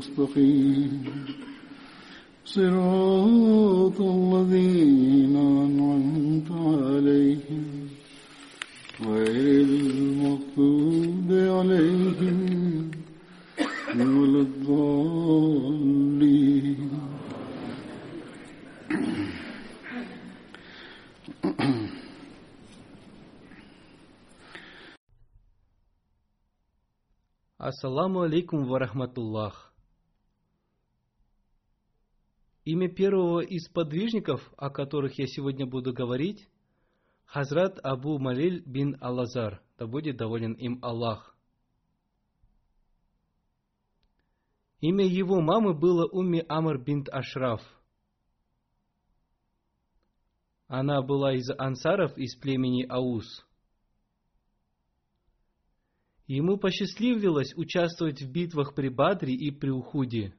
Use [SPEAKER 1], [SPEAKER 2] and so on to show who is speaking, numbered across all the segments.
[SPEAKER 1] المستقيم صراط الذين أنعمت عليهم غير المغضوب عليهم ولا الضالين
[SPEAKER 2] Ассаламу алейкум варахматуллах. Имя первого из подвижников, о которых я сегодня буду говорить, Хазрат Абу Малиль бин Аллазар, да будет доволен им Аллах. Имя его мамы было Умми Амр бинт Ашраф. Она была из ансаров из племени Аус. Ему посчастливилось участвовать в битвах при Бадре и при Ухуде.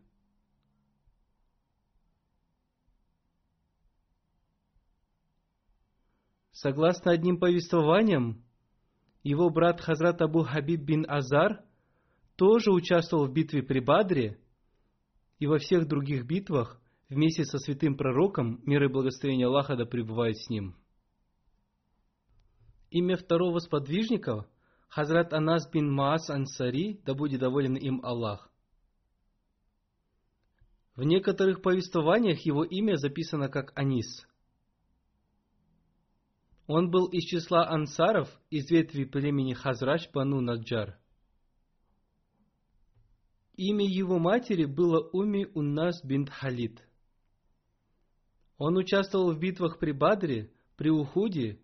[SPEAKER 2] Согласно одним повествованиям, его брат Хазрат Абу Хабиб бин Азар тоже участвовал в битве при Бадре и во всех других битвах вместе со святым пророком, мир и благословение Аллаха да пребывает с ним. Имя второго сподвижника – Хазрат Анас бин Маас Ансари, да будет доволен им Аллах. В некоторых повествованиях его имя записано как Анис. Он был из числа ансаров из ветви племени Хазрач Бану Наджар. Имя его матери было Уми Уннас бин Халид. Он участвовал в битвах при Бадре, при Ухуде,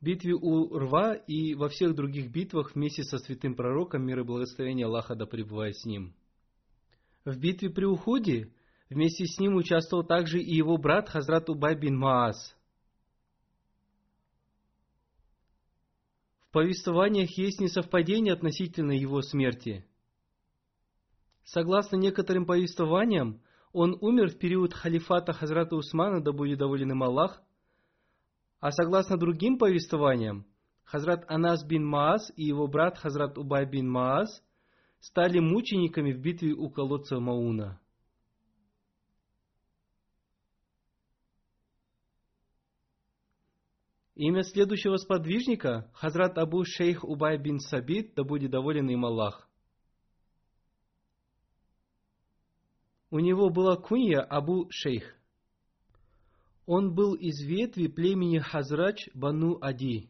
[SPEAKER 2] битве у Рва и во всех других битвах вместе со святым пророком, мир и благословение Аллаха да пребывает с ним. В битве при Ухуде вместе с ним участвовал также и его брат Хазрат Убай бин Маас. Повествованиях есть несовпадение относительно его смерти. Согласно некоторым повествованиям, он умер в период халифата Хазрата Усмана, да будет доволен им Аллах, а согласно другим повествованиям, Хазрат Анас бин Маас и его брат Хазрат Убай бин Маас стали мучениками в битве у колодца Мауна. Имя следующего сподвижника – Хазрат Абу Шейх Убай бин Сабит, да будет доволен им Аллах. У него была кунья Абу Шейх. Он был из ветви племени Хазрач Бану Ади.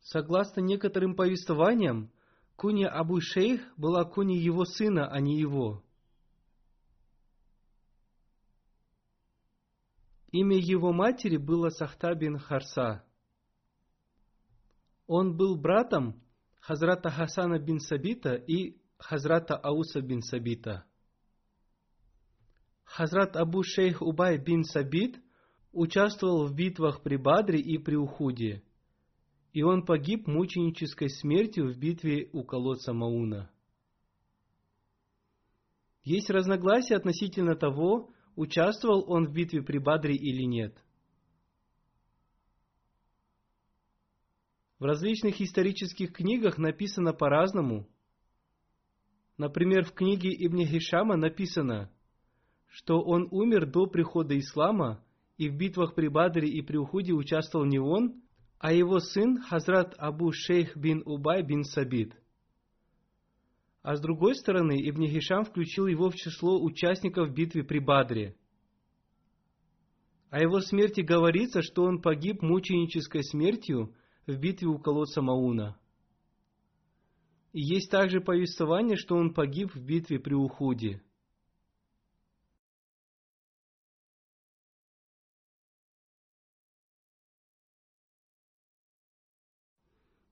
[SPEAKER 2] Согласно некоторым повествованиям, куня Абу Шейх была куня его сына, а не его. Имя его матери было Сахта бин Харса. Он был братом Хазрата Хасана бин Сабита и Хазрата Ауса бин Сабита. Хазрат Абу Шейх Убай бин Сабит участвовал в битвах при Бадре и при Ухуде, и он погиб мученической смертью в битве у колодца Мауна. Есть разногласия относительно того, участвовал он в битве при Бадре или нет. В различных исторических книгах написано по-разному. Например, в книге Ибн Хишама написано, что он умер до прихода ислама, и в битвах при Бадре и при Ухуде участвовал не он, а его сын Хазрат Абу Шейх бин Убай бин Сабит. А с другой стороны, Ибн Хишам включил его в число участников битвы при Бадре. О его смерти говорится, что он погиб мученической смертью в битве у колодца Мауна. И есть также повествование, что он погиб в битве при Ухуде.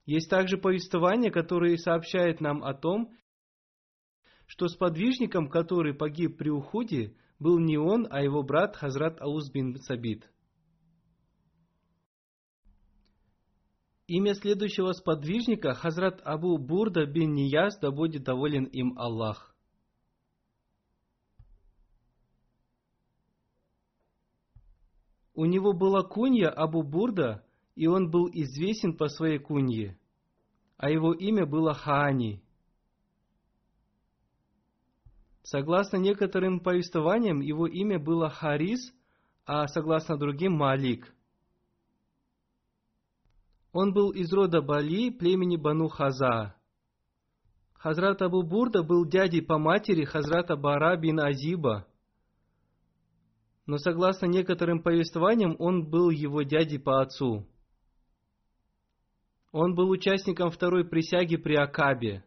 [SPEAKER 2] Есть также повествование, которое сообщает нам о том, что сподвижником, который погиб при уходе, был не он, а его брат Хазрат Ауз бин Сабит. Имя следующего сподвижника Хазрат Абу Бурда бин Нияз, да будет доволен им Аллах. У него была кунья Абу Бурда, и он был известен по своей кунье, а его имя было Хаани. Согласно некоторым повествованиям, его имя было Харис, а согласно другим Малик. Он был из рода Бали, племени Бану Хаза. Хазрат Абу Бурда был дядей по матери Хазрата Бара бин Азиба – но согласно некоторым повествованиям, он был его дядей по отцу. Он был участником второй присяги при Акабе.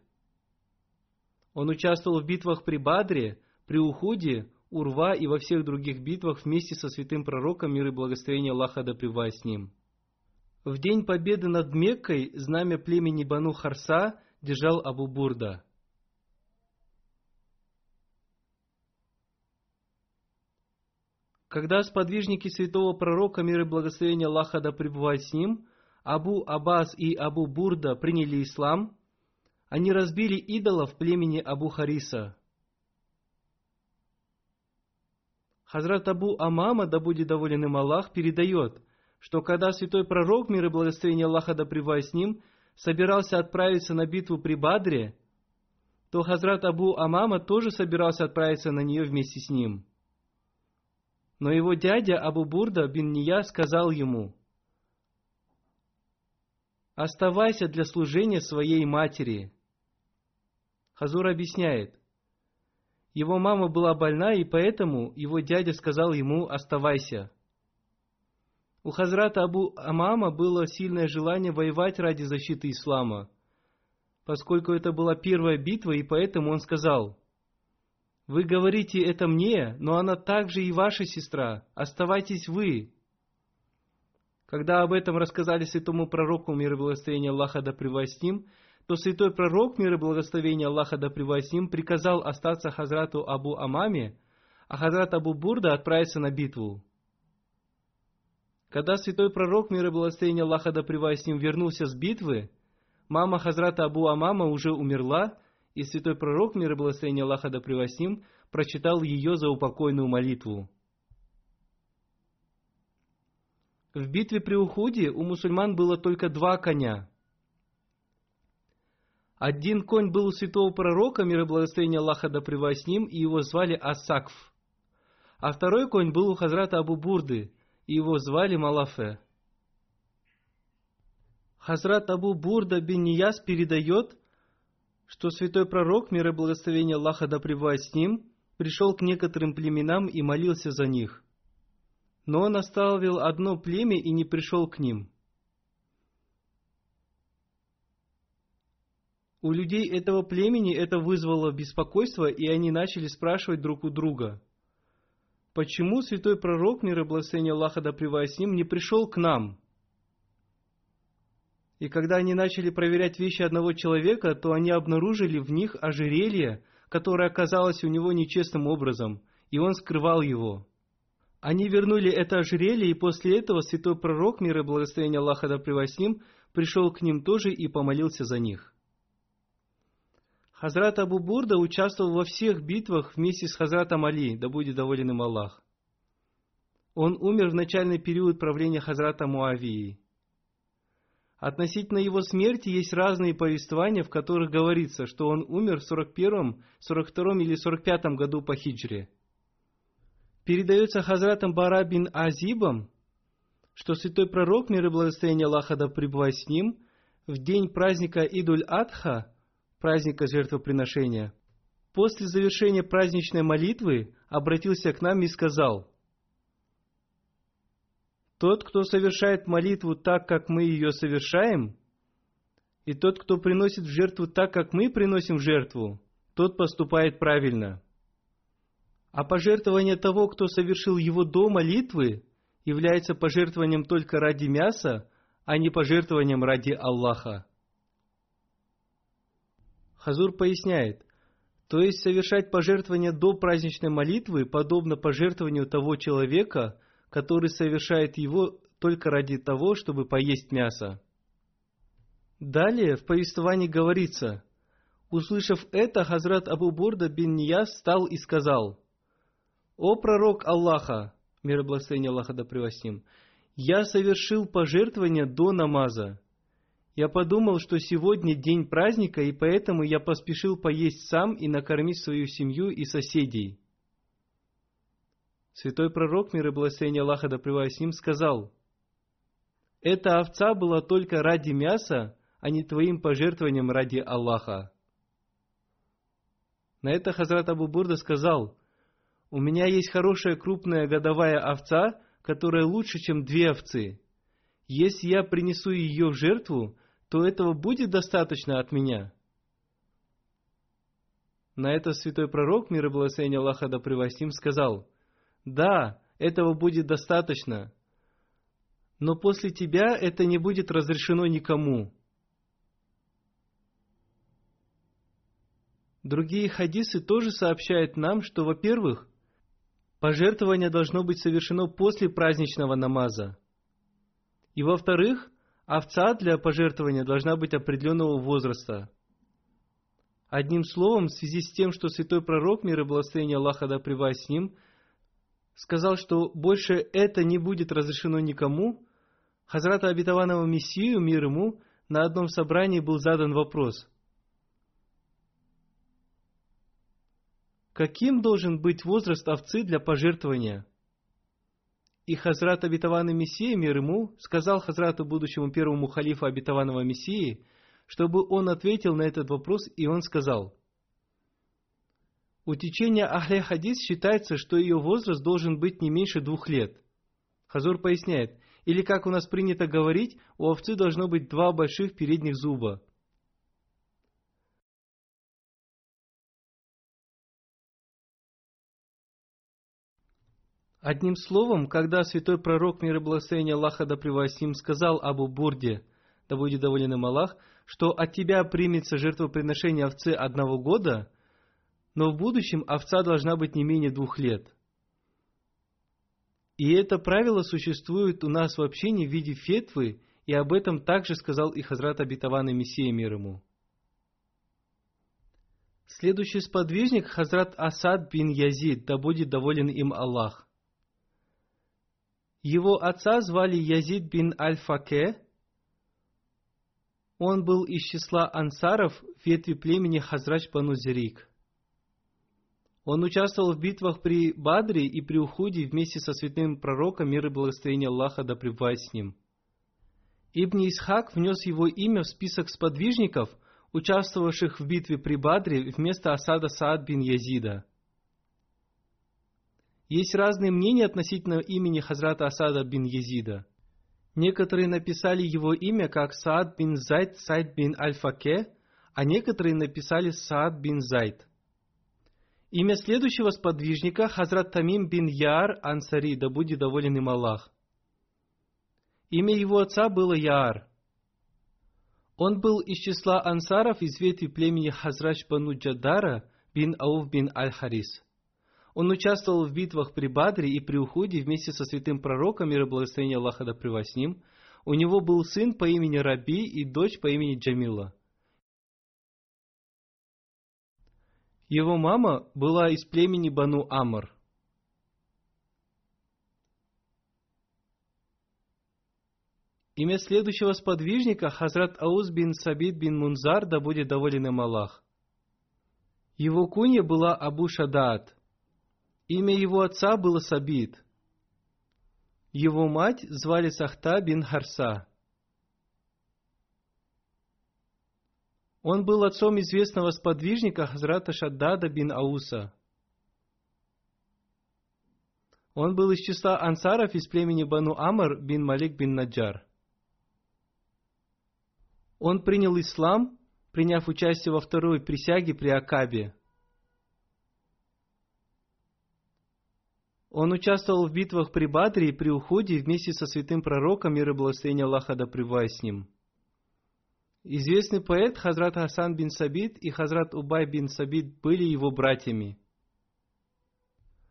[SPEAKER 2] Он участвовал в битвах при Бадре, при Ухуде, Урва и во всех других битвах вместе со святым пророком мир и благословение Аллаха да с ним. В день победы над Меккой знамя племени Бану Харса держал Абу Бурда. Когда сподвижники святого пророка мир и благословение Аллаха да с ним – Абу Аббас и Абу Бурда приняли ислам, они разбили идолов племени Абу Хариса. Хазрат Абу Амама, да будет доволен им Аллах, передает, что когда святой пророк, мир и благословение Аллаха да с ним, собирался отправиться на битву при Бадре, то Хазрат Абу Амама тоже собирался отправиться на нее вместе с ним. Но его дядя Абу Бурда бин Ния сказал ему – Оставайся для служения своей матери. Хазур объясняет. Его мама была больна, и поэтому его дядя сказал ему «оставайся». У Хазрата Абу Амама было сильное желание воевать ради защиты ислама, поскольку это была первая битва, и поэтому он сказал, «Вы говорите это мне, но она также и ваша сестра. Оставайтесь вы, когда об этом рассказали святому пророку, мир и благословение Аллаха да с ним, то святой пророк, мир и благословение Аллаха да с ним, приказал остаться Хазрату Абу Амаме, а Хазрат Абу Бурда отправиться на битву. Когда святой пророк, мир и благословение Аллаха да с ним, вернулся с битвы, мама Хазрата Абу Амама уже умерла, и святой пророк, мир и благословение Аллаха да с ним, прочитал ее за упокойную молитву. В битве при Ухуде у мусульман было только два коня. Один конь был у святого пророка, мир и благословение Аллаха да с ним, и его звали Асакф. А второй конь был у Хазрата Абу Бурды, и его звали Малафе. Хазрат Абу Бурда бин Нияс передает, что святой пророк, мир и благословение Аллаха да с ним, пришел к некоторым племенам и молился за них – но он оставил одно племя и не пришел к ним. У людей этого племени это вызвало беспокойство, и они начали спрашивать друг у друга, почему святой пророк, мир и благословение Аллаха да с ним, не пришел к нам? И когда они начали проверять вещи одного человека, то они обнаружили в них ожерелье, которое оказалось у него нечестным образом, и он скрывал его – Они вернули это ожерелье, и после этого святой пророк, мир и благословение Аллаха да с ним, пришел к ним тоже и помолился за них. Хазрат Абу Бурда участвовал во всех битвах вместе с Хазратом Али, да будет доволен им Аллах. Он умер в начальный период правления Хазрата Муавии. Относительно его смерти есть разные повествования, в которых говорится, что он умер в 41, 42 или 45 году по хиджре. Передается Хазратом Бара бин Азибом, что святой пророк, мир и благословение Аллаха да пребывает с ним, в день праздника Идуль-Адха – праздника жертвоприношения, после завершения праздничной молитвы обратился к нам и сказал, «Тот, кто совершает молитву так, как мы ее совершаем, и тот, кто приносит в жертву так, как мы приносим в жертву, тот поступает правильно. А пожертвование того, кто совершил его до молитвы, является пожертвованием только ради мяса, а не пожертвованием ради Аллаха. Хазур поясняет, то есть совершать пожертвование до праздничной молитвы подобно пожертвованию того человека, который совершает его только ради того, чтобы поесть мясо. Далее в повествовании говорится, услышав это, Хазрат Абу Бурда бин Нияс встал и сказал, «О пророк Аллаха, мир и благословение Аллаха да превосним, я совершил пожертвование до намаза, я подумал, что сегодня день праздника, и поэтому я поспешил поесть сам и накормить свою семью и соседей. Святой пророк, мир и благословение Аллаха да с ним, сказал, «Эта овца была только ради мяса, а не твоим пожертвованием ради Аллаха». На это Хазрат Абу Бурда сказал, «У меня есть хорошая крупная годовая овца, которая лучше, чем две овцы. Если я принесу ее в жертву, то этого будет достаточно от меня. На это святой пророк, мир и благословение Аллаха да превостим, сказал, «Да, этого будет достаточно, но после тебя это не будет разрешено никому». Другие хадисы тоже сообщают нам, что, во-первых, пожертвование должно быть совершено после праздничного намаза. И во-вторых, овца для пожертвования должна быть определенного возраста. Одним словом, в связи с тем, что святой пророк, мир и благословение Аллаха да с ним, сказал, что больше это не будет разрешено никому, Хазрата обетованного Мессию, мир ему, на одном собрании был задан вопрос. Каким должен быть возраст овцы для пожертвования? И Хазрат обетованный Мессия, мир ему, сказал Хазрату будущему первому халифу обетованного Мессии, чтобы он ответил на этот вопрос, и он сказал, у течения Ахле Хадис считается, что ее возраст должен быть не меньше двух лет. Хазур поясняет, или как у нас принято говорить, у овцы должно быть два больших передних зуба. Одним словом, когда святой пророк мир и благословение Аллаха да им сказал Абу Бурде, да будет доволен им Аллах, что от тебя примется жертвоприношение овцы одного года, но в будущем овца должна быть не менее двух лет. И это правило существует у нас в общине в виде фетвы, и об этом также сказал и Хазрат обетованный Мессия мир ему. Следующий сподвижник Хазрат Асад бин Язид, да будет доволен им Аллах. Его отца звали Язид бин Аль-Факе. Он был из числа ансаров ветви племени Хазрач Банузерик. Он участвовал в битвах при Бадре и при Ухуде вместе со святым пророком мир и благословение Аллаха да пребывает с ним. Ибн Исхак внес его имя в список сподвижников, участвовавших в битве при Бадре вместо осада Саад бин Язида – есть разные мнения относительно имени Хазрата Асада бин Езида. Некоторые написали его имя как Саад бин Зайд Сайд бин Аль-Факе, а некоторые написали Саад бин Зайд. Имя следующего сподвижника Хазрат Тамим бин Яар Ансари, да будет доволен им Аллах. Имя его отца было Яар. Он был из числа ансаров из ветви племени Хазрач Бану Джадара бин Ауф бин Аль-Харис. Он участвовал в битвах при Бадре и при Ухуде вместе со святым пророком, мир и благословение Аллаха да с ним. У него был сын по имени Раби и дочь по имени Джамила. Его мама была из племени Бану Амр. Имя следующего сподвижника Хазрат Ауз бин Сабид бин Мунзар, да будет доволен им Аллах. Его кунья была Абу Шадаат. Имя его отца было Сабид. Его мать звали Сахта бин Харса. Он был отцом известного сподвижника Хазрата Шаддада бин Ауса. Он был из числа ансаров из племени Бану Амр бин Малик бин Наджар. Он принял ислам, приняв участие во второй присяге при Акабе. Он участвовал в битвах при Бадре и при Уходе вместе со святым пророком, мир и благословение Аллаха да с ним. Известный поэт Хазрат Хасан бин Сабит и Хазрат Убай бин Сабит были его братьями.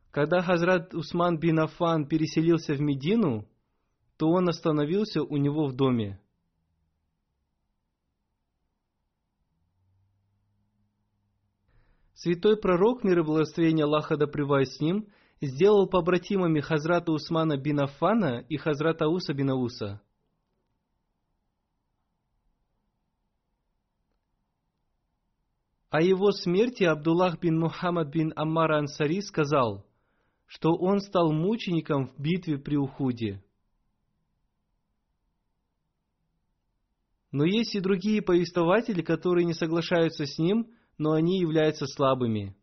[SPEAKER 2] Когда Хазрат Усман бин Афан переселился в Медину, то он остановился у него в доме. Святой пророк, мир и благословение Аллаха да с ним, сделал побратимами Хазрата Усмана бин Афана и Хазрата Уса бин Ауса – О его смерти Абдуллах бин Мухаммад бин Аммар Ансари сказал, что он стал мучеником в битве при Ухуде. Но есть и другие повествователи, которые не соглашаются с ним, но они являются слабыми.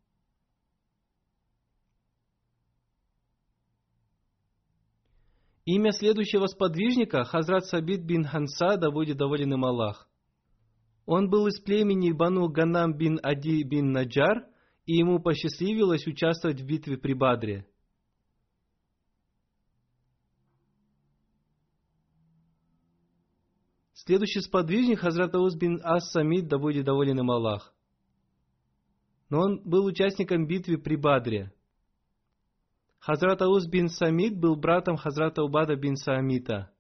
[SPEAKER 2] Имя следующего сподвижника – Хазрат Сабид бин Ханса, да будет доволен им Аллах. Он был из племени Бану Ганам бин Ади бин Наджар, и ему посчастливилось участвовать в битве при Бадре. Следующий сподвижник Хазрат Ауз бин Ас Самид, да будет доволен им Аллах. Но он был участником битвы при Бадре. Хазрат Ауз бин Самид был братом Хазрата Убада бин Саамита.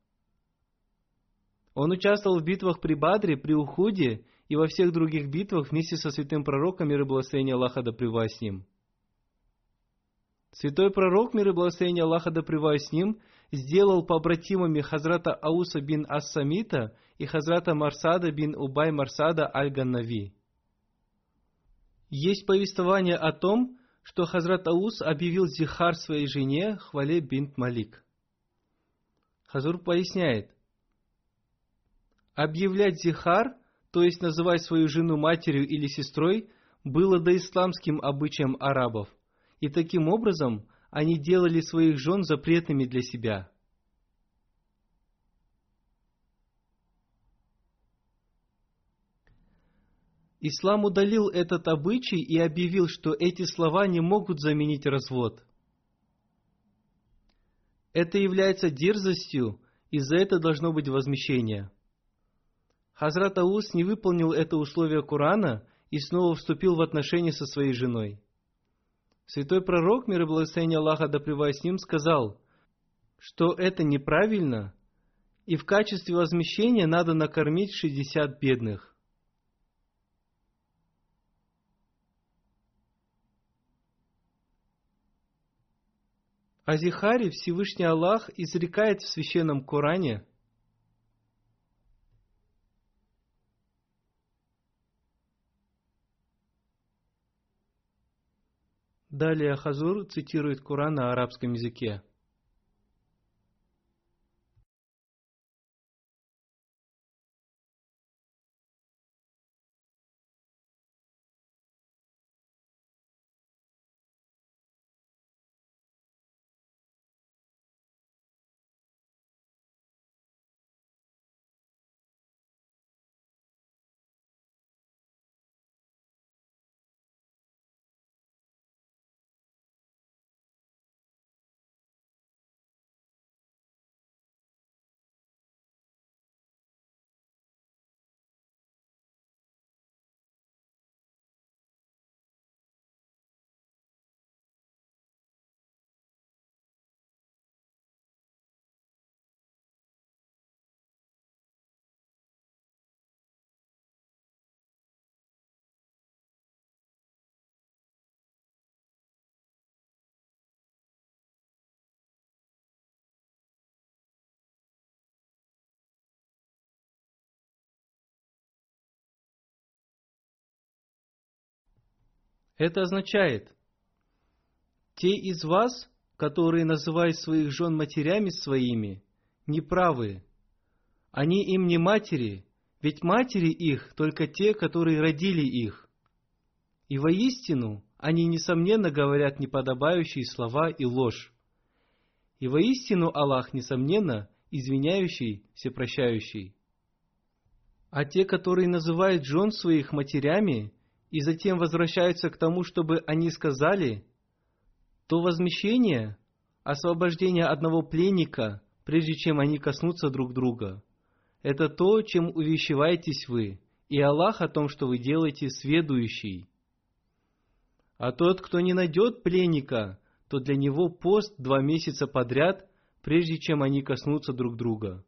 [SPEAKER 2] Он участвовал в битвах при Бадре, при Ухуде и во всех других битвах вместе со святым пророком, мир и благословение Аллаха да с ним. Святой пророк, мир и благословение Аллаха да с ним, сделал побратимами Хазрата Ауса бин Ас-Самита и Хазрата Марсада бин Убай Марсада Аль-Ганнави. Есть повествование о том, что Хазрат Аус объявил зихар своей жене Хвале бинт Малик. Хазур поясняет, Объявлять зихар, то есть называть свою жену матерью или сестрой, было доисламским обычаем арабов, и таким образом они делали своих жен запретными для себя. Ислам удалил этот обычай и объявил, что эти слова не могут заменить развод. Это является дерзостью, и за это должно быть возмещение. Хазрат Аус не выполнил это условие Корана и снова вступил в отношения со своей женой. Святой пророк, мир и благословение Аллаха да с ним, сказал, что это неправильно, и в качестве возмещения надо накормить 60 бедных. О Всевышний Аллах изрекает в Священном Коране – Далее Хазур цитирует Коран на арабском языке. Это означает, те из вас, которые называют своих жен матерями своими, неправы. Они им не матери, ведь матери их только те, которые родили их. И воистину они, несомненно, говорят неподобающие слова и ложь. И воистину Аллах, несомненно, извиняющий, всепрощающий. А те, которые называют жен своих матерями и затем возвращаются к тому, чтобы они сказали, то возмещение, освобождение одного пленника, прежде чем они коснутся друг друга, это то, чем увещеваетесь вы, и Аллах о том, что вы делаете, сведущий. А тот, кто не найдет пленника, то для него пост два месяца подряд, прежде чем они коснутся друг друга.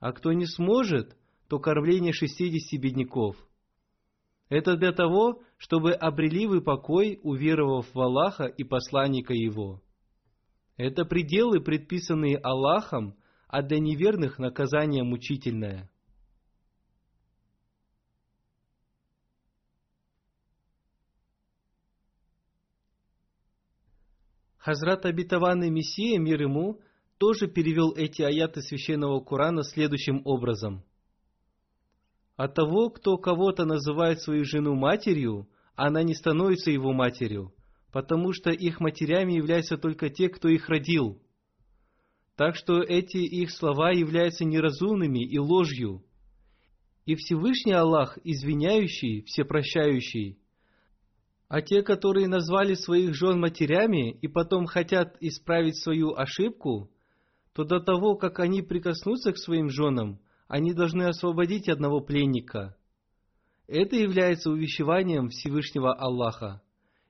[SPEAKER 2] А кто не сможет, то кормление шестидесяти бедняков. Это для того, чтобы обрели вы покой, уверовав в Аллаха и посланника Его. Это пределы, предписанные Аллахом, а для неверных наказание мучительное – Хазрат обетованный Мессия, мир ему, тоже перевел эти аяты священного Корана следующим образом. От того, кто кого-то называет свою жену матерью, она не становится его матерью, потому что их матерями являются только те, кто их родил. Так что эти их слова являются неразумными и ложью. И Всевышний Аллах, извиняющий, всепрощающий, а те, которые назвали своих жен матерями и потом хотят исправить свою ошибку, то до того, как они прикоснутся к своим женам, они должны освободить одного пленника. Это является увещеванием Всевышнего Аллаха.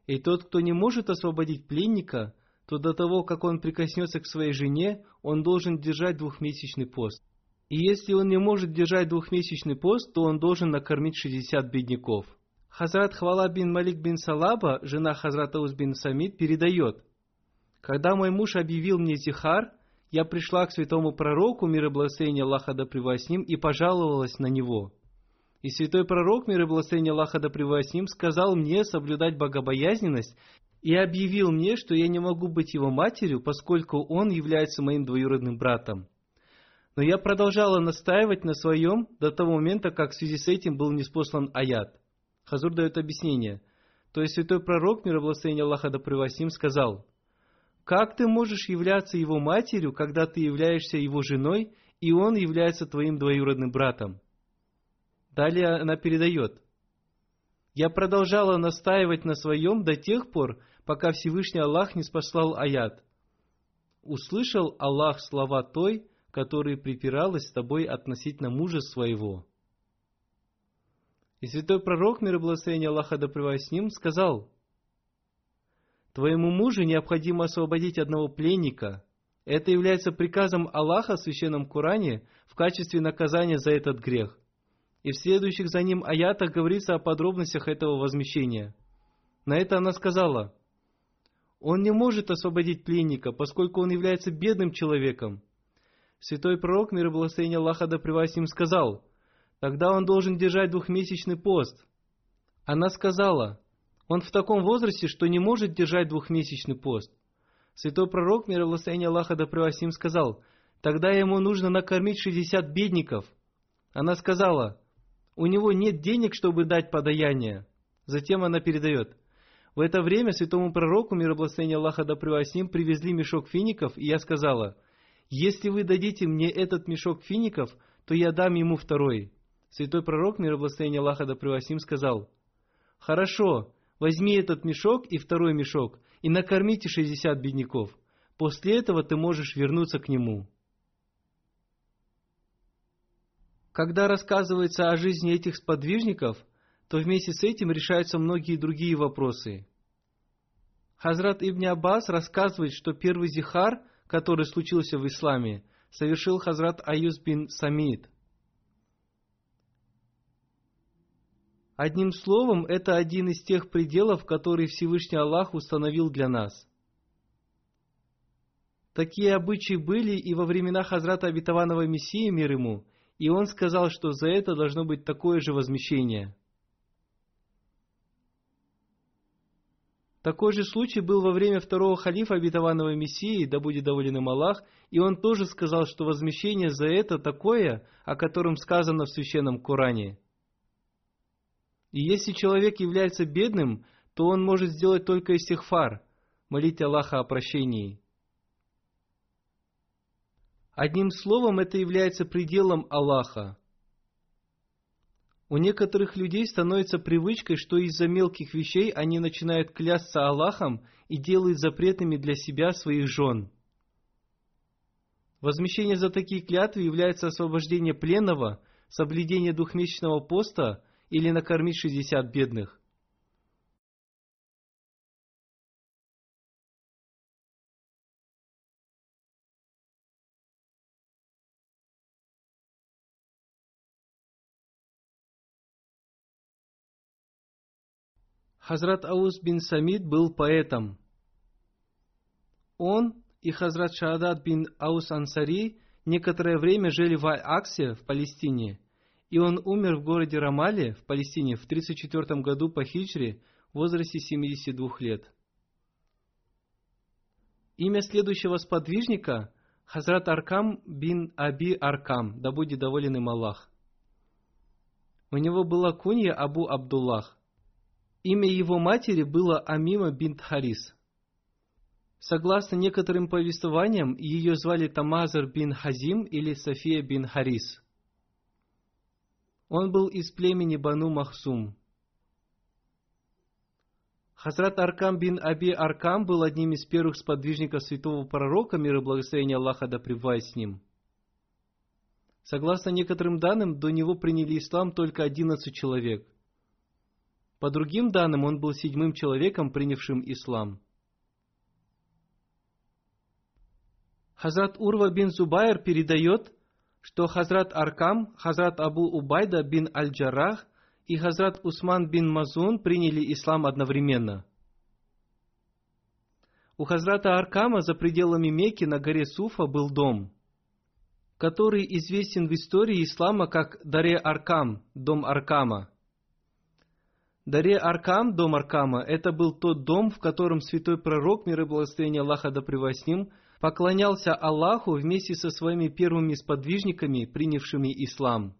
[SPEAKER 2] И тот, кто не может освободить пленника, то до того, как он прикоснется к своей жене, он должен держать двухмесячный пост. И если он не может держать двухмесячный пост, то он должен накормить 60 бедняков – Хазрат Хвала бин Малик бин Салаба, жена Хазрата Уз бин Самид, передает, «Когда мой муж объявил мне зихар, я пришла к святому пророку, мир и благословение Аллаха да с ним, и пожаловалась на него. И святой пророк, мир и благословение Аллаха да с ним, сказал мне соблюдать богобоязненность и объявил мне, что я не могу быть его матерью, поскольку он является моим двоюродным братом. Но я продолжала настаивать на своем до того момента, как в связи с этим был неспослан аят. Хазур дает объяснение. То есть святой пророк, мир благословения Аллаха да превосим, сказал, «Как ты можешь являться его матерью, когда ты являешься его женой, и он является твоим двоюродным братом?» Далее она передает, «Я продолжала настаивать на своем до тех пор, пока Всевышний Аллах не спаслал аят. Услышал Аллах слова той, которая припиралась с тобой относительно мужа своего». И святой пророк, мир и благословение Аллаха да с ним, сказал, «Твоему мужу необходимо освободить одного пленника. Это является приказом Аллаха в Священном Коране в качестве наказания за этот грех. И в следующих за ним аятах говорится о подробностях этого возмещения. На это она сказала, «Он не может освободить пленника, поскольку он является бедным человеком». Святой пророк, мир и благословение Аллаха да с ним, сказал – Тогда он должен держать двухмесячный пост. Она сказала, он в таком возрасте, что не может держать двухмесячный пост. Святой пророк, мир и Аллаха да им сказал, тогда ему нужно накормить 60 бедников. Она сказала, у него нет денег, чтобы дать подаяние. Затем она передает, в это время святому пророку, мир и Аллаха да им привезли мешок фиников, и я сказала, если вы дадите мне этот мешок фиников, то я дам ему второй. Святой пророк, мир и благословение Аллаха да превосим, сказал, «Хорошо, возьми этот мешок и второй мешок, и накормите шестьдесят бедняков. После этого ты можешь вернуться к нему». Когда рассказывается о жизни этих сподвижников, то вместе с этим решаются многие другие вопросы. Хазрат Ибн Аббас рассказывает, что первый зихар, который случился в исламе, совершил Хазрат Аюз бин Самид – Одним словом, это один из тех пределов, которые Всевышний Аллах установил для нас. Такие обычаи были и во времена Хазрата Обетованного Мессии, мир ему, и он сказал, что за это должно быть такое же возмещение. Такой же случай был во время второго халифа обетованного Мессии, да будет доволен им Аллах, и он тоже сказал, что возмещение за это такое, о котором сказано в Священном Коране. И если человек является бедным, то он может сделать только истихфар, молить Аллаха о прощении. Одним словом, это является пределом Аллаха. У некоторых людей становится привычкой, что из-за мелких вещей они начинают клясться Аллахом и делают запретными для себя своих жен. Возмещение за такие клятвы является освобождение пленного, соблюдение двухмесячного поста или накормить 60 бедных. Хазрат Аус бин Самид был поэтом. Он и Хазрат Шаадат бин Аус Ансари некоторое время жили в Аксе в Палестине, и он умер в городе Рамале в Палестине в 34 году по хиджре в возрасте 72 лет. Имя следующего сподвижника – Хазрат Аркам бин Аби Аркам, да будет доволен им Аллах. У него была кунья Абу Абдуллах. Имя его матери было Амима бинт Харис. Согласно некоторым повествованиям, ее звали Тамазар бин Хазим или София бин Харис. Он был из племени Бану Махсум. Хазрат Аркам бин Аби Аркам был одним из первых сподвижников святого пророка, мир и благословение Аллаха да пребывает с ним. Согласно некоторым данным, до него приняли ислам только 11 человек – по другим данным, он был седьмым человеком, принявшим ислам. Хазрат Урва бин Зубайр передает, что Хазрат Аркам, Хазрат Абу Убайда бин Аль-Джарах и Хазрат Усман бин Мазун приняли ислам одновременно. У Хазрата Аркама за пределами Мекки на горе Суфа был дом, который известен в истории ислама как Даре Аркам, дом Аркама – Даре Аркам, дом Аркама, это был тот дом, в котором святой пророк, мир и благословение Аллаха да с поклонялся Аллаху вместе со своими первыми сподвижниками, принявшими ислам.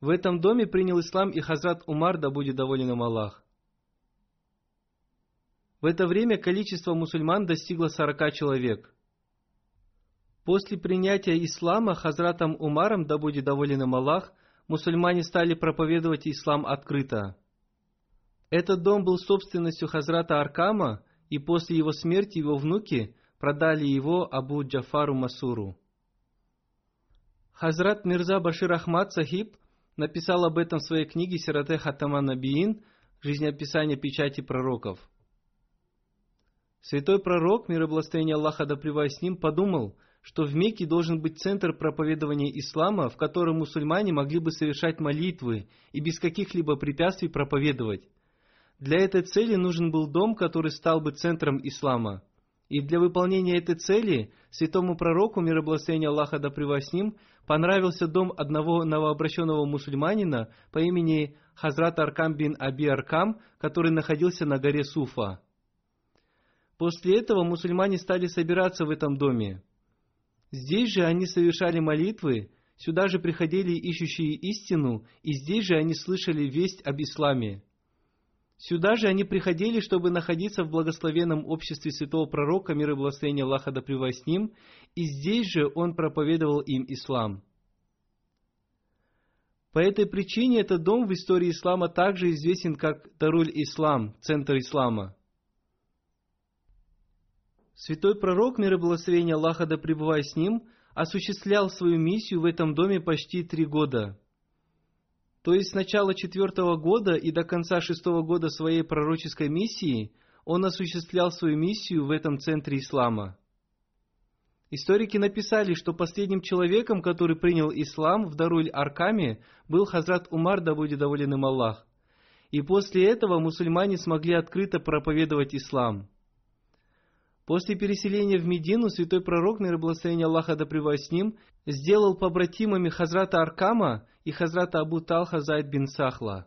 [SPEAKER 2] В этом доме принял ислам и Хазрат Умар, да будет доволен им Аллах. В это время количество мусульман достигло 40 человек. После принятия ислама Хазратом Умаром, да будет доволен им Аллах, мусульмане стали проповедовать ислам открыто. Этот дом был собственностью Хазрата Аркама, и после его смерти его внуки продали его Абу Джафару Масуру. Хазрат Мирза Башир Ахмад Сахиб написал об этом в своей книге Сирате Хатама Набиин «Жизнеописание печати пророков». Святой пророк, мир и благословение Аллаха да с ним, подумал – что в Мекке должен быть центр проповедования ислама, в котором мусульмане могли бы совершать молитвы и без каких-либо препятствий проповедовать. Для этой цели нужен был дом, который стал бы центром ислама. И для выполнения этой цели святому пророку, мир и благословение Аллаха да с ним, понравился дом одного новообращенного мусульманина по имени Хазрат Аркам бин Аби Аркам, который находился на горе Суфа. После этого мусульмане стали собираться в этом доме. Здесь же они совершали молитвы, сюда же приходили ищущие истину, и здесь же они слышали весть об исламе. Сюда же они приходили, чтобы находиться в благословенном обществе святого пророка, мир и благословение Аллаха да с ним, и здесь же он проповедовал им ислам. По этой причине этот дом в истории ислама также известен как Даруль Ислам, центр ислама – Святой пророк, мир и благословение Аллаха да с ним, осуществлял свою миссию в этом доме почти три года. То есть с начала четвертого года и до конца шестого года своей пророческой миссии он осуществлял свою миссию в этом центре ислама. Историки написали, что последним человеком, который принял ислам в Даруль-Аркаме, был Хазрат Умар, да будет доволен им Аллах. И после этого мусульмане смогли открыто проповедовать ислам – После переселения в Медину святой пророк, мир и благословение Аллаха да с ним, сделал побратимами Хазрата Аркама и Хазрата Абу Талха Зайд бин Сахла.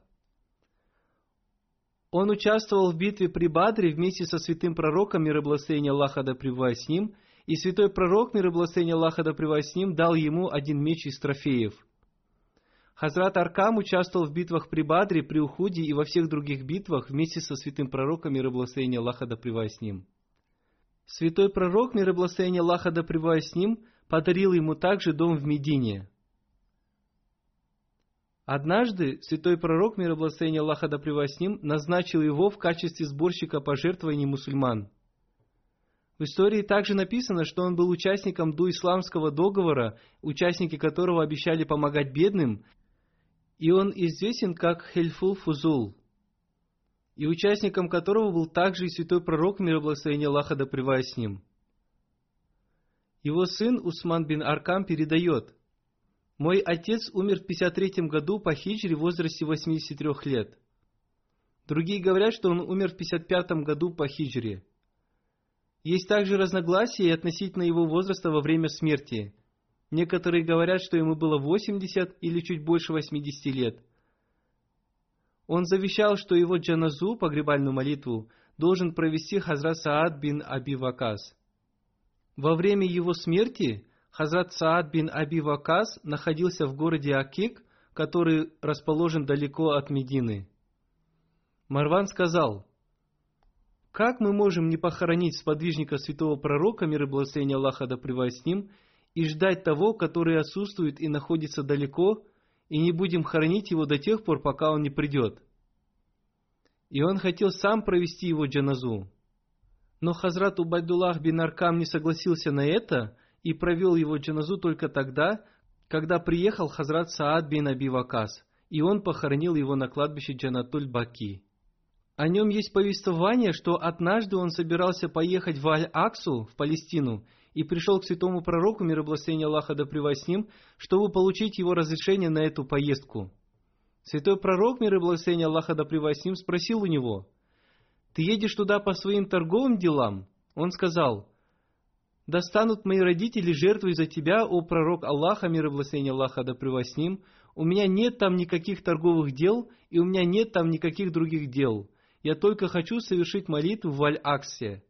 [SPEAKER 2] Он участвовал в битве при Бадре вместе со святым пророком мир и благословение Аллаха да с ним, и святой пророк мир и благословение Аллаха да с ним дал ему один меч из трофеев. Хазрат Аркам участвовал в битвах при Бадре, при Ухуде и во всех других битвах вместе со святым пророком мир и благословение Аллаха да с ним. Святой пророк мир и благословение Аллаха да с ним подарил ему также дом в Медине – Однажды святой пророк, мир и благословение Аллаха да с ним, назначил его в качестве сборщика пожертвований мусульман. В истории также написано, что он был участником дуисламского договора, участники которого обещали помогать бедным, и он известен как Хельфул Фузул, и участником которого был также и святой пророк, мир и благословение Аллаха да с ним. Его сын Усман бин Аркам передает – мой отец умер в 53 году по хиджре в возрасте 83 лет. Другие говорят, что он умер в 55 году по хиджре. Есть также разногласия относительно его возраста во время смерти. Некоторые говорят, что ему было 80 или чуть больше 80 лет. Он завещал, что его джаназу, погребальную молитву, должен провести Хазрат Саад бин Аби Вакас. Во время его смерти Хазрат Саад бин Аби Вакас находился в городе Акик, который расположен далеко от Медины. Марван сказал, «Как мы можем не похоронить сподвижника святого пророка, мир и благословение Аллаха да с ним, и ждать того, который отсутствует и находится далеко, и не будем хоронить его до тех пор, пока он не придет?» И он хотел сам провести его джаназу. Но Хазрат Убайдуллах бин Аркам не согласился на это, и провел его джаназу только тогда, когда приехал Хазрат Саад бин Аби Вакас, и он похоронил его на кладбище Джанатуль Баки. О нем есть повествование, что однажды он собирался поехать в Аль-Аксу, в Палестину, и пришел к святому пророку, мир и благословение Аллаха да с ним, чтобы получить его разрешение на эту поездку. Святой пророк, мир и благословение Аллаха да с ним, спросил у него, «Ты едешь туда по своим торговым делам?» Он сказал, достанут мои родители жертвой за тебя, о пророк Аллаха, мир и благословение Аллаха да с ним. У меня нет там никаких торговых дел, и у меня нет там никаких других дел. Я только хочу совершить молитву в Аль-Аксе.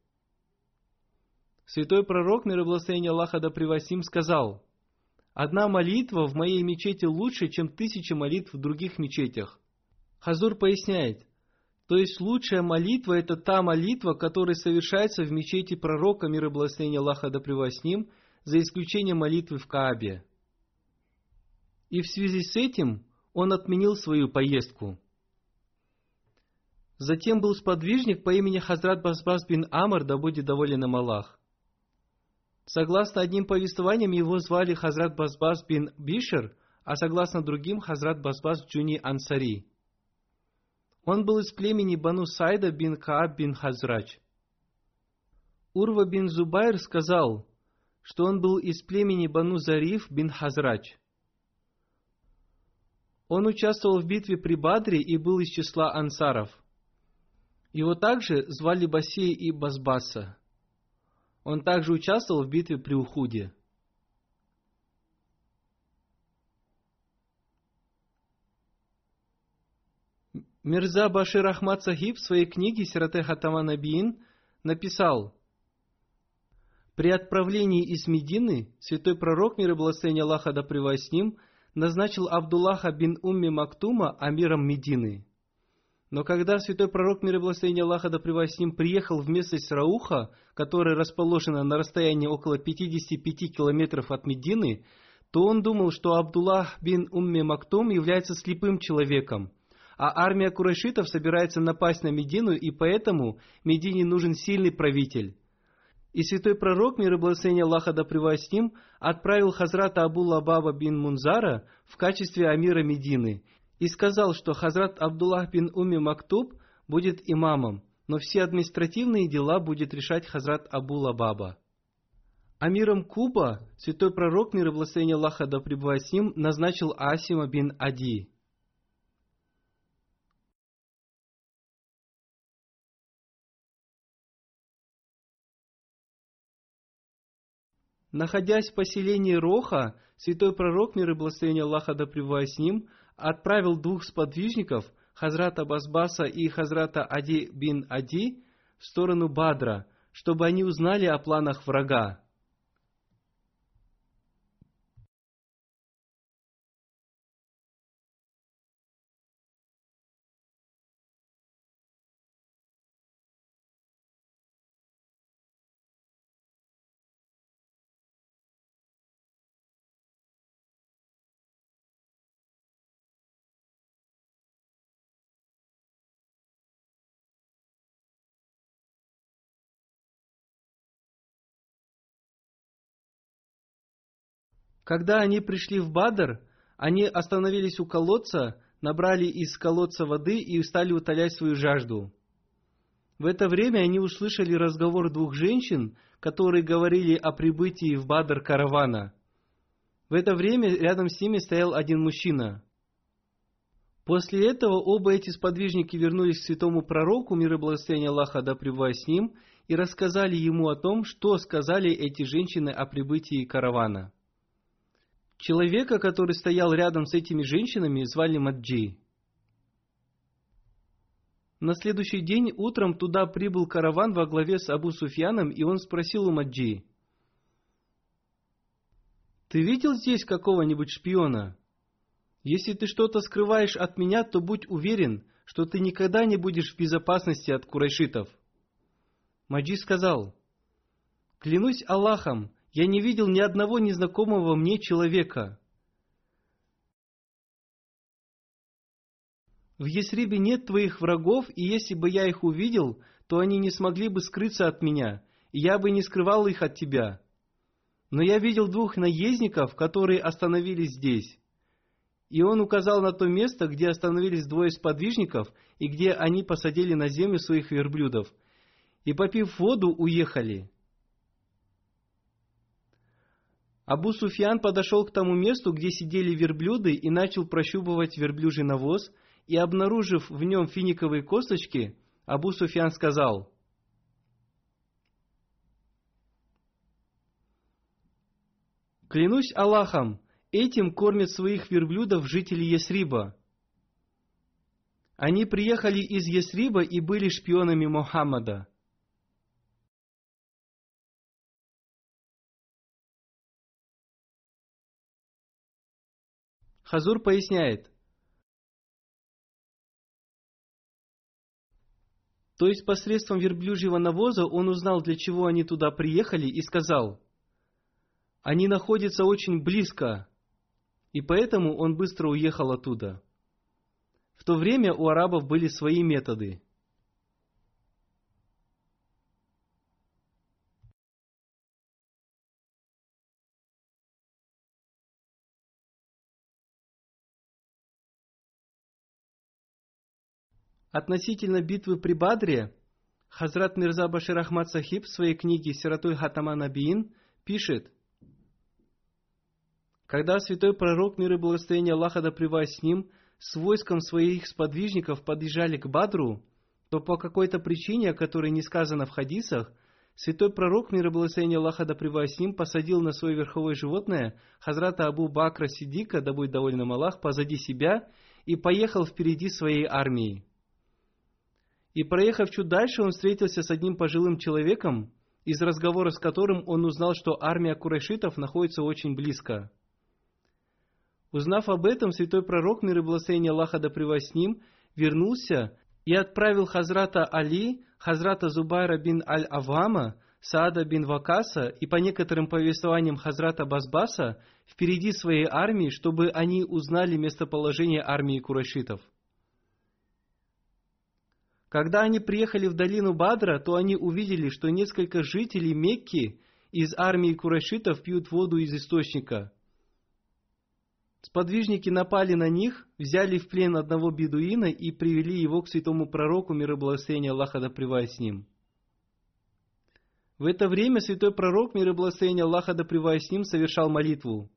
[SPEAKER 2] Святой пророк, мир и благословение Аллаха да ним, сказал, «Одна молитва в моей мечети лучше, чем тысяча молитв в других мечетях». Хазур поясняет – то есть лучшая молитва – это та молитва, которая совершается в мечети пророка, мир и благословение Аллаха да с ним, за исключением молитвы в Каабе. И в связи с этим он отменил свою поездку. Затем был сподвижник по имени Хазрат Басбас бин Амар, да будет доволен им Аллах. Согласно одним повествованиям, его звали Хазрат Басбас бин Бишер, а согласно другим Хазрат Басбас Джуни Ансари – он был из племени Бану Сайда бин Кааб бин Хазрач. Урва бин Зубайр сказал, что он был из племени Бану Зариф бин Хазрач. Он участвовал в битве при Бадре и был из числа ансаров. Его также звали Басей и Базбаса. Он также участвовал в битве при Ухуде. Мирза Башир Ахмад Сахиб в своей книге Сирате Хатама Набиин написал, при отправлении из Медины святой пророк, мир и благословение Аллаха да с ним, назначил Абдуллаха бин Умми Мактума амиром Медины. Но когда святой пророк, мир и благословение Аллаха да с ним, приехал в местность Рауха, которая расположена на расстоянии около 55 километров от Медины, то он думал, что Абдуллах бин Умми Мактум является слепым человеком – а армия курайшитов собирается напасть на Медину, и поэтому Медине нужен сильный правитель. И святой пророк, мир и благословение Аллаха да с ним, отправил Хазрата Абу Лабаба бин Мунзара в качестве амира Медины и сказал, что Хазрат Абдуллах бин Уми Мактуб будет имамом, но все административные дела будет решать Хазрат Абу Лабаба. Амиром Куба святой пророк, мир и благословение Аллаха да с ним, назначил Асима бин Ади – Находясь в поселении Роха, святой пророк, мир и благословение Аллаха да с ним, отправил двух сподвижников, Хазрата Басбаса и Хазрата Ади бин Ади в сторону Бадра, чтобы они узнали о планах врага. Когда они пришли в Бадр, они остановились у колодца, набрали из колодца воды и стали утолять свою жажду. В это время они услышали разговор двух женщин, которые говорили о прибытии в Бадр каравана. В это время рядом с ними стоял один мужчина. После этого оба эти сподвижники вернулись к святому пророку, мир и благословение Аллаха да с ним, и рассказали ему о том, что сказали эти женщины о прибытии каравана. Человека, который стоял рядом с этими женщинами, звали Маджи. На следующий день утром туда прибыл караван во главе с Абу Суфьяном, и он спросил у Маджи, «Ты видел здесь какого-нибудь шпиона? Если ты что-то скрываешь от меня, то будь уверен, что ты никогда не будешь в безопасности от курайшитов». Маджи сказал, «Клянусь Аллахом, я не видел ни одного незнакомого мне человека. В Есрибе нет твоих врагов, и если бы я их увидел, то они не смогли бы скрыться от меня, и я бы не скрывал их от тебя. Но я видел двух наездников, которые остановились здесь. И он указал на то место, где остановились двое сподвижников, и где они посадили на землю своих верблюдов. И, попив воду, уехали. Абу Суфьян подошел к тому месту, где сидели верблюды, и начал прощупывать верблюжий навоз, и, обнаружив в нем финиковые косточки, Абу Суфьян сказал, «Клянусь Аллахом, этим кормят своих верблюдов жители Есриба. Они приехали из Есриба и были шпионами Мухаммада». Хазур поясняет. То есть посредством верблюжьего навоза он узнал, для чего они туда приехали, и сказал, они находятся очень близко, и поэтому он быстро уехал оттуда. В то время у арабов были свои методы. Относительно битвы при Бадре, Хазрат Мирза Башир Ахмад Сахиб в своей книге «Сиратуль Хатама Набиин» пишет, когда святой пророк, мир и благословение Аллаха да с ним, с войском своих сподвижников подъезжали к Бадру, то по какой-то причине, о которой не сказано в хадисах, святой пророк, мир и благословение Аллаха да с ним, посадил на свое верховое животное Хазрата Абу Бакра Сидика, да будет довольным Аллах, позади себя и поехал впереди своей армии. И проехав чуть дальше, он встретился с одним пожилым человеком, из разговора с которым он узнал, что армия курайшитов находится очень близко. Узнав об этом, святой пророк, мир и благословение Аллаха да с ним, вернулся и отправил Хазрата Али, Хазрата Зубайра бин Аль-Авама, Саада бин Вакаса и по некоторым повествованиям Хазрата Базбаса впереди своей армии, чтобы они узнали местоположение армии курайшитов – когда они приехали в долину Бадра, то они увидели, что несколько жителей Мекки из армии курайшитов пьют воду из источника. Сподвижники напали на них, взяли в плен одного бедуина и привели его к святому пророку, мир и благословение Аллаха да с ним. В это время святой пророк, мир и благословение Аллаха да с ним, совершал молитву.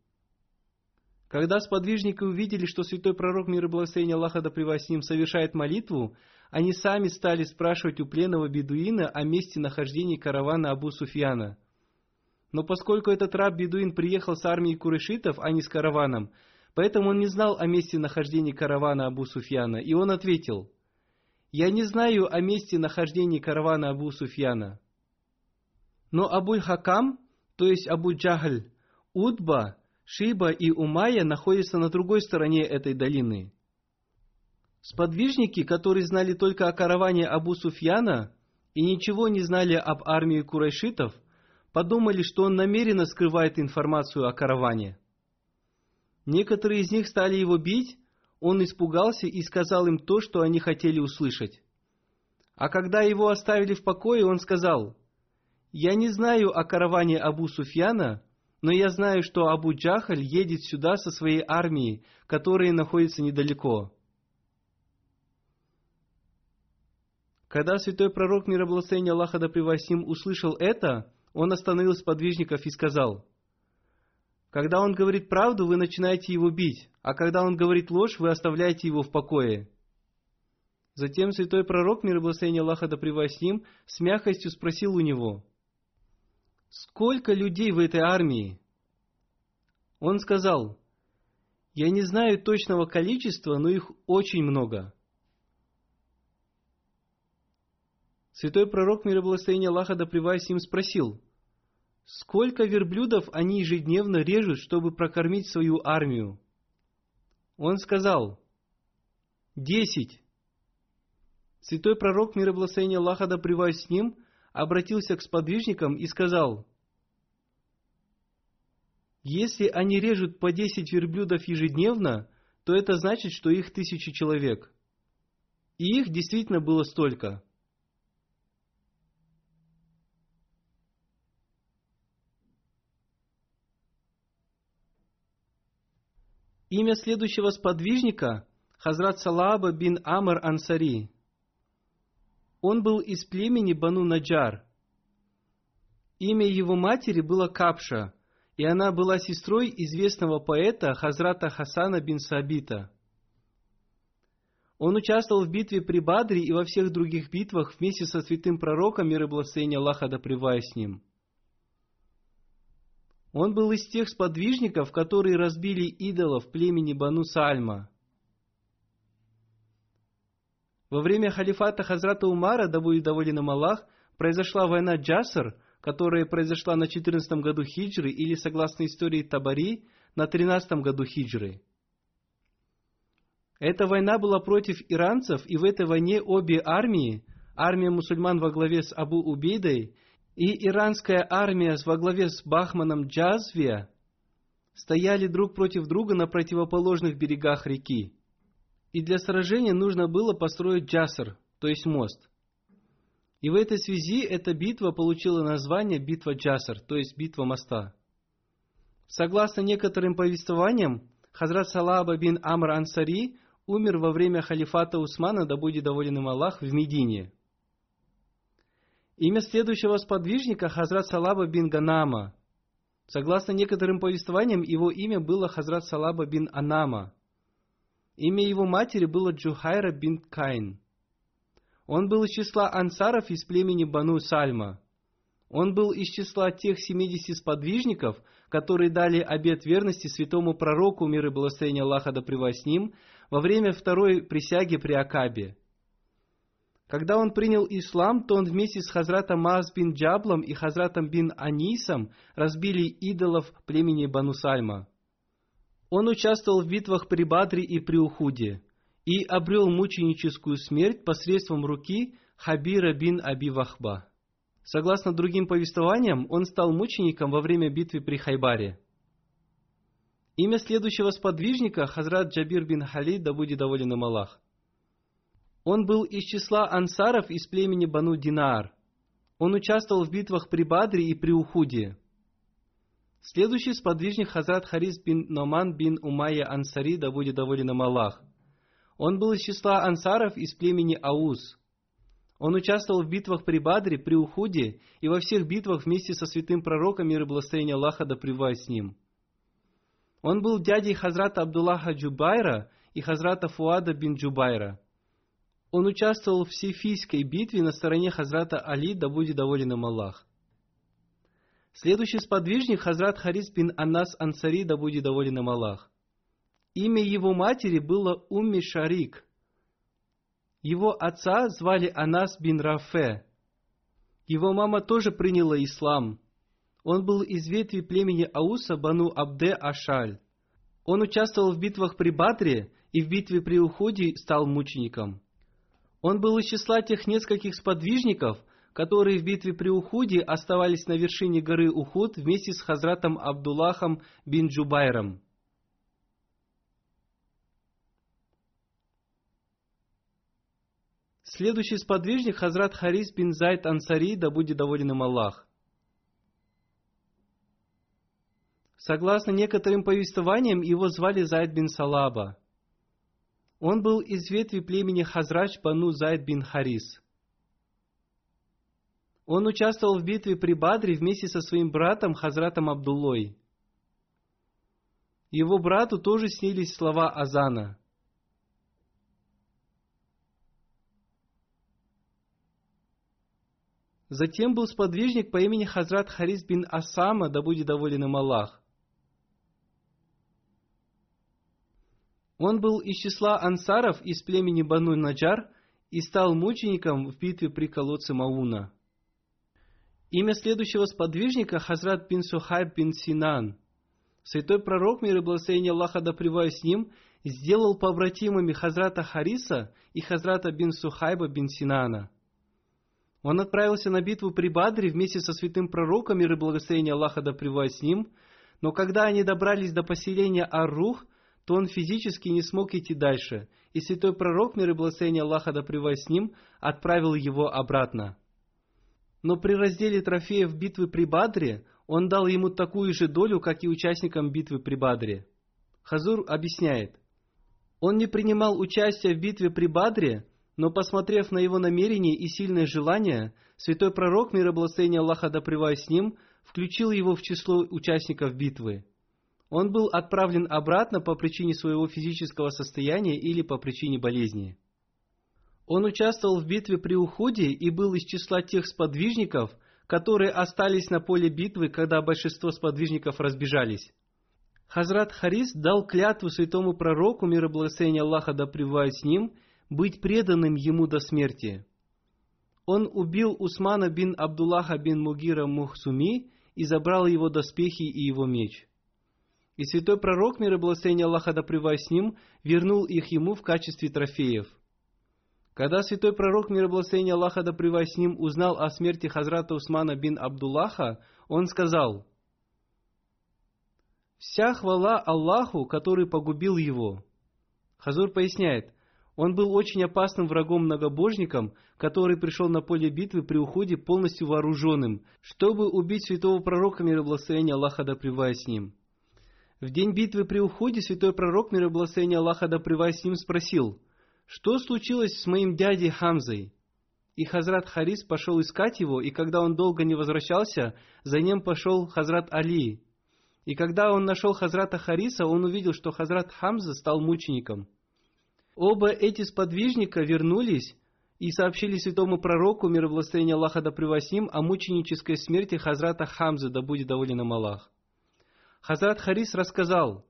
[SPEAKER 2] Когда сподвижники увидели, что святой пророк, мир и благословение Аллаха да с ним, совершает молитву, они сами стали спрашивать у пленного бедуина о месте нахождения каравана Абу Суфьяна. Но поскольку этот раб-бедуин приехал с армией курышитов, а не с караваном, Поэтому он не знал о месте нахождения каравана Абу Суфьяна, и он ответил, «Я не знаю о месте нахождения каравана Абу Суфьяна». Но Абуль Хакам, то есть Абу Джахаль, Удба, Шиба и Умайя находятся на другой стороне этой долины. Сподвижники, которые знали только о караване Абу Суфьяна и ничего не знали об армии курайшитов, подумали, что он намеренно скрывает информацию о караване. Некоторые из них стали его бить, он испугался и сказал им то, что они хотели услышать. А когда его оставили в покое, он сказал, «Я не знаю о караване Абу Суфьяна, но я знаю, что Абу Джахаль едет сюда со своей армией, которая находится недалеко. Когда святой пророк мира благословения Аллаха да услышал это, он остановил сподвижников и сказал, «Когда он говорит правду, вы начинаете его бить, а когда он говорит ложь, вы оставляете его в покое». Затем святой пророк, мир благословения Аллаха да с мягкостью спросил у него, «Сколько людей в этой армии?» Он сказал, «Я не знаю точного количества, но их очень много». Святой пророк, мир и благословение Аллаха да им спросил, сколько верблюдов они ежедневно режут, чтобы прокормить свою армию? Он сказал, десять. Святой пророк, мир и благословение Аллаха да с ним, обратился к сподвижникам и сказал, если они режут по десять верблюдов ежедневно, то это значит, что их тысячи человек. И их действительно было столько – Имя следующего сподвижника – Хазрат Салаба бин Амр Ансари. Он был из племени Бану Наджар. Имя его матери было Капша, и она была сестрой известного поэта Хазрата Хасана бин Сабита. Он участвовал в битве при Бадре и во всех других битвах вместе со святым пророком, мир и благословение Аллаха да с ним – он был из тех сподвижников, которые разбили идолов племени Бану Сальма. Во время халифата Хазрата Умара, да будет доволен им Аллах, произошла война Джасар, которая произошла на 14 году хиджры или, согласно истории Табари, на 13 году хиджры. Эта война была против иранцев, и в этой войне обе армии, армия мусульман во главе с Абу Убейдой и иранская армия во главе с Бахманом Джазвия стояли друг против друга на противоположных берегах реки. И для сражения нужно было построить джаср, то есть мост. И в этой связи эта битва получила название битва Джасар, то есть битва моста. Согласно некоторым повествованиям, Хазрат Салаба бин Амр Ансари умер во время халифата Усмана, да будет доволен им Аллах, в Медине – Имя следующего сподвижника Хазрат Салаба бин Ганама. Согласно некоторым повествованиям, его имя было Хазрат Салаба бин Анама. Имя его матери было Джухайра бин Кайн. Он был из числа ансаров из племени Бану Сальма. Он был из числа тех 70 сподвижников, которые дали обет верности святому пророку, мир и благословение Аллаха да с ним, во время второй присяги при Акабе – когда он принял ислам, то он вместе с Хазратом Маз бин Джаблом и Хазратом бин Анисом разбили идолов племени Бану Сальма. Он участвовал в битвах при Бадре и при Ухуде и обрел мученическую смерть посредством руки Хабира бин Аби Вахба. Согласно другим повествованиям, он стал мучеником во время битвы при Хайбаре. Имя следующего сподвижника – Хазрат Джабир бин Халид, да будет доволен им Аллах – он был из числа ансаров из племени Бану Динар. Он участвовал в битвах при Бадре и при Ухуде. Следующий сподвижник Хазрат Харис бин Номан бин Умайя Ансари, да будет доволен им Аллах. Он был из числа ансаров из племени Ауз. Он участвовал в битвах при Бадре, при Ухуде и во всех битвах вместе со святым пророком мир и благословение Аллаха да с ним. Он был дядей Хазрата Абдуллаха Джубайра и Хазрата Фуада бин Джубайра. Он участвовал в Сифийской битве на стороне Хазрата Али, да будет доволен им Аллах. Следующий сподвижник Хазрат Харис бин Анас Ансари, да будет доволен им Аллах. Имя его матери было Умми Шарик. Его отца звали Анас бин Рафе. Его мама тоже приняла ислам. Он был из ветви племени Ауса Бану Абде Ашаль. Он участвовал в битвах при Бадре и в битве при Уходе стал мучеником. Он был из числа тех нескольких сподвижников, которые в битве при Ухуде оставались на вершине горы Ухуд вместе с Хазратом Абдуллахом бин Джубайром. Следующий сподвижник Хазрат Харис бин Зайд Ансари, да будет доволен им Аллах. Согласно некоторым повествованиям, его звали Зайд бин Салаба. Он был из ветви племени Хазрач Бану Зайд бин Харис. Он участвовал в битве при Бадре вместе со своим братом Хазратом Абдуллой. Его брату тоже снились слова Азана. Затем был сподвижник по имени Хазрат Харис бин Асама, да будет доволен им Аллах. Он был из числа ансаров из племени Бану Наджар и стал мучеником в битве при колодце Мауна. Имя следующего сподвижника Хазрат бин Сухайб бин Синан. Святой пророк, мир и благословение Аллаха да с ним, сделал побратимами Хазрата Хариса и Хазрата бин Сухайба бин Синана. Он отправился на битву при Бадре вместе со святым пророком, мир и благословение Аллаха да с ним, но когда они добрались до поселения Аррух, то он физически не смог идти дальше, и святой пророк, мир и благословение Аллаха да с ним, отправил его обратно. Но при разделе трофеев битвы при Бадре он дал ему такую же долю, как и участникам битвы при Бадре. Хазур объясняет, он не принимал участия в битве при Бадре, но посмотрев на его намерение и сильное желание, святой пророк, мир и Аллаха да с ним, включил его в число участников битвы. Он был отправлен обратно по причине своего физического состояния или по причине болезни. Он участвовал в битве при Уходе и был из числа тех сподвижников, которые остались на поле битвы, когда большинство сподвижников разбежались. Хазрат Харис дал клятву святому пророку, мир и благословение Аллаха да с ним, быть преданным ему до смерти. Он убил Усмана бин Абдуллаха бин Мугира Мухсуми и забрал его доспехи и его меч. И святой пророк, мир и благословение Аллаха да с ним, вернул их ему в качестве трофеев – когда святой пророк, мир и благословение Аллаха да с ним, узнал о смерти Хазрата Усмана бин Абдуллаха, он сказал, «Вся хвала Аллаху, который погубил его». Хазур поясняет, он был очень опасным врагом-многобожником, который пришел на поле битвы при уходе полностью вооруженным, чтобы убить святого пророка, мир и благословение Аллаха да с ним. В день битвы при уходе святой пророк, мир и благословение Аллаха да с ним, спросил – что случилось с моим дядей Хамзой? И Хазрат Харис пошел искать его, и когда он долго не возвращался, за ним пошел Хазрат Али. И когда он нашел Хазрата Хариса, он увидел, что Хазрат Хамза стал мучеником. Оба эти сподвижника вернулись и сообщили святому пророку, мир и Аллаха да ним, о мученической смерти Хазрата Хамзы, да будет доволен им Аллах. Хазрат Харис рассказал,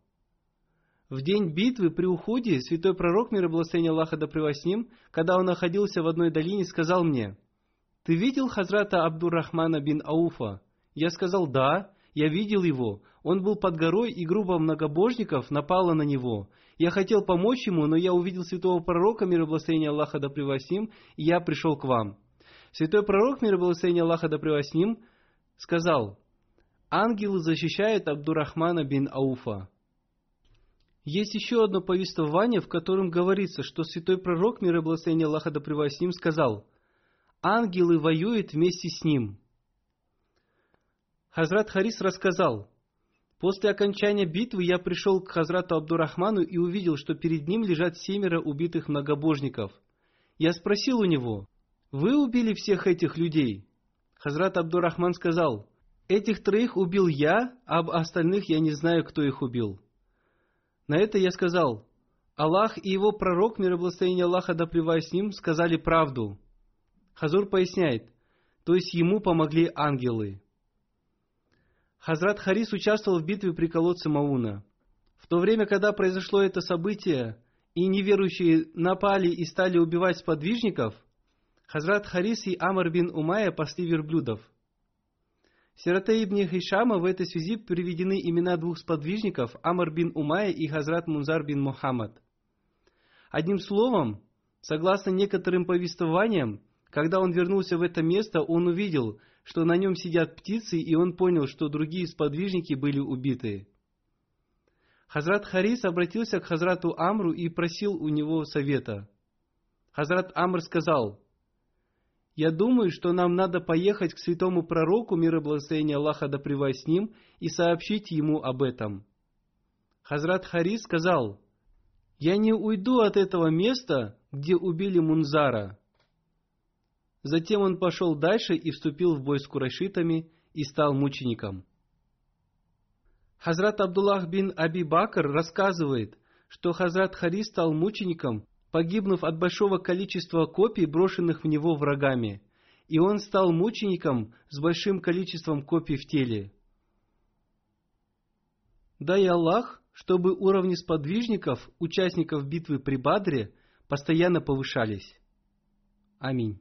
[SPEAKER 2] в день битвы при уходе святой пророк, мир и благословение Аллаха да с ним, когда он находился в одной долине, сказал мне, «Ты видел Хазрата Абдуррахмана бин Ауфа?» Я сказал, «Да, я видел его. Он был под горой, и группа многобожников напала на него. Я хотел помочь ему, но я увидел святого пророка, мир и благословение Аллаха да с ним, и я пришел к вам». Святой пророк, мир и благословение Аллаха да с ним, сказал, «Ангелы защищают Абдуррахмана бин Ауфа». Есть еще одно повествование, в котором говорится, что святой пророк, мир и благословение Аллаха да с ним, сказал, «Ангелы воюют вместе с ним». Хазрат Харис рассказал, «После окончания битвы я пришел к Хазрату Абдурахману и увидел, что перед ним лежат семеро убитых многобожников. Я спросил у него, «Вы убили всех этих людей?» Хазрат Абдурахман сказал, «Этих троих убил я, а об остальных я не знаю, кто их убил». На это я сказал, Аллах и его пророк, мир и благословение Аллаха, да с ним, сказали правду. Хазур поясняет, то есть ему помогли ангелы. Хазрат Харис участвовал в битве при колодце Мауна. В то время, когда произошло это событие, и неверующие напали и стали убивать сподвижников, Хазрат Харис и Амр бин Умая пасли верблюдов. В Сирате ибн Хишама в этой связи приведены имена двух сподвижников Амр бин Умая и Хазрат Мунзар бин Мухаммад. Одним словом, согласно некоторым повествованиям, когда он вернулся в это место, он увидел, что на нем сидят птицы, и он понял, что другие сподвижники были убиты. Хазрат Харис обратился к Хазрату Амру и просил у него совета. Хазрат Амр сказал, «Я думаю, что нам надо поехать к святому пророку, мир и благословение Аллаха да с ним, и сообщить ему об этом». Хазрат Харис сказал, «Я не уйду от этого места, где убили Мунзара». Затем он пошел дальше и вступил в бой с курайшитами и стал мучеником. Хазрат Абдуллах бин Аби Бакр рассказывает, что Хазрат Хари стал мучеником, погибнув от большого количества копий, брошенных в него врагами, и он стал мучеником с большим количеством копий в теле. Дай Аллах, чтобы уровни сподвижников, участников битвы при Бадре, постоянно повышались. Аминь.